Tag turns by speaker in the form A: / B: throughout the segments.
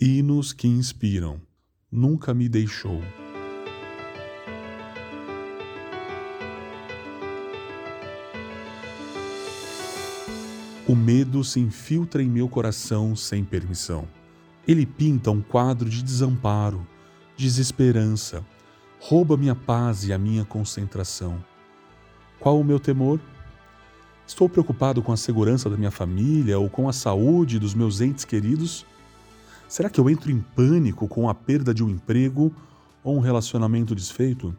A: Hinos que inspiram. Nunca me deixou. O medo se infiltra em meu coração sem permissão. Ele pinta um quadro de desamparo, desesperança, rouba minha paz e a minha concentração. Qual o meu temor? Estou preocupado com a segurança da minha família ou com a saúde dos meus entes queridos? Será que eu entro em pânico com a perda de um emprego ou um relacionamento desfeito?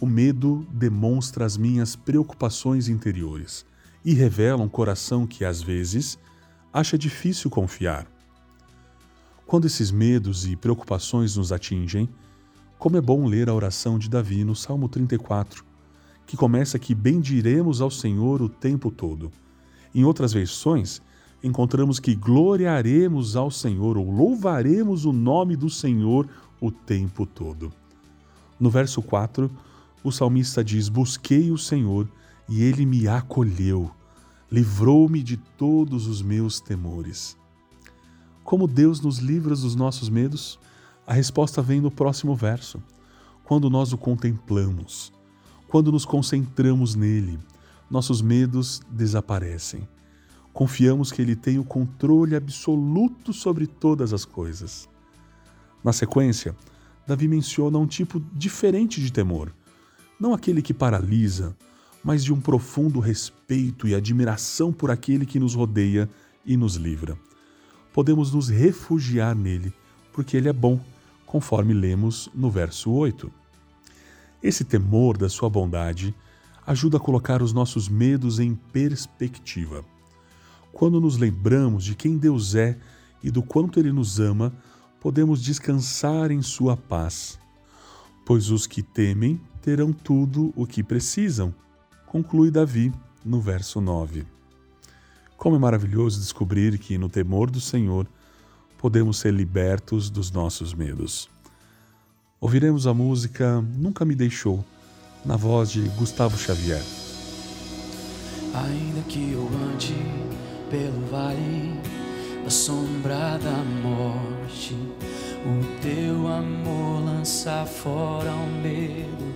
A: O medo demonstra as minhas preocupações interiores e revela um coração que, às vezes, acha difícil confiar. Quando esses medos e preocupações nos atingem, como é bom ler a oração de Davi no Salmo 34, que começa que bendiremos ao Senhor o tempo todo. Em outras versões, encontramos que gloriaremos ao Senhor ou louvaremos o nome do Senhor o tempo todo. No verso 4, o salmista diz: Busquei o Senhor e ele me acolheu, livrou-me de todos os meus temores. Como Deus nos livra dos nossos medos? A resposta vem no próximo verso. Quando nós o contemplamos, quando nos concentramos nele, nossos medos desaparecem. Confiamos que ele tem o controle absoluto sobre todas as coisas. Na sequência, Davi menciona um tipo diferente de temor, não aquele que paralisa, mas de um profundo respeito e admiração por aquele que nos rodeia e nos livra. Podemos nos refugiar nele, porque ele é bom, conforme lemos no verso 8. Esse temor da sua bondade ajuda a colocar os nossos medos em perspectiva. Quando nos lembramos de quem Deus é e do quanto Ele nos ama, podemos descansar em Sua paz. Pois os que temem terão tudo o que precisam conclui Davi no verso 9. Como é maravilhoso descobrir que no temor do Senhor podemos ser libertos dos nossos medos. Ouviremos a música Nunca Me Deixou, na voz de Gustavo Xavier.
B: Ainda que eu ande pelo vale da sombra da morte, o teu amor lança fora o medo.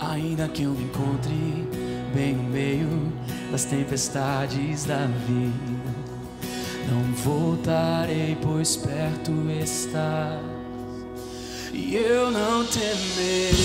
B: Ainda que eu me encontre bem no meio das tempestades da vida, não voltarei, pois perto estás, e eu não temerei.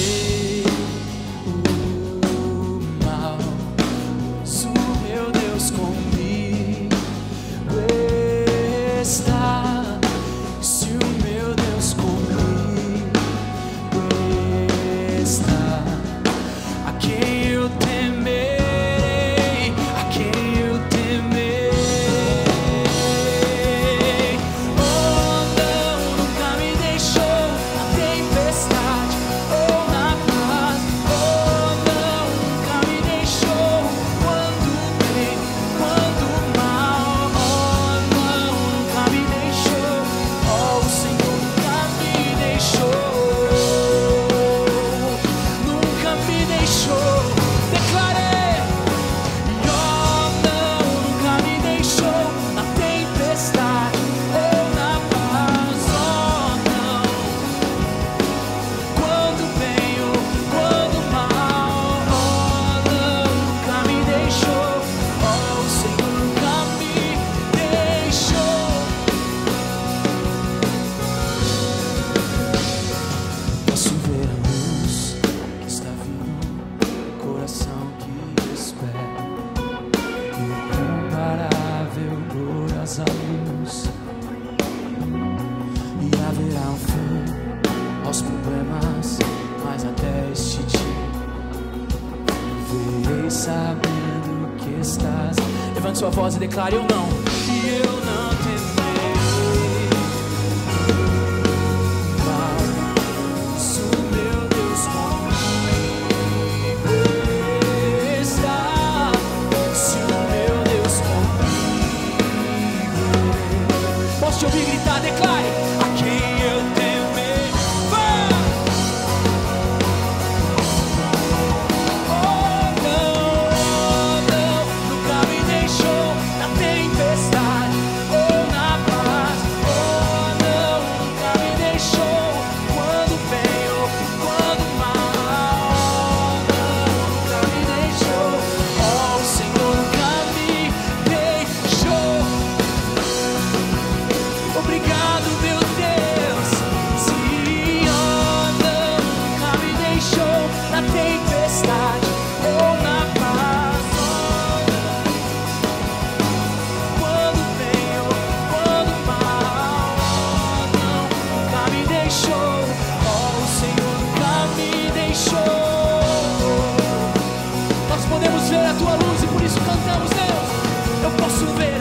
B: Sabendo que estás. Levante sua voz e declare: Eu não. eu não. Mas o meu Deus comigo está. Se o meu Deus comigo. Posso te ouvir gritar? Declare. chover.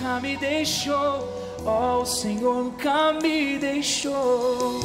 B: nunca me deixou. Oh, o Senhor nunca me deixou.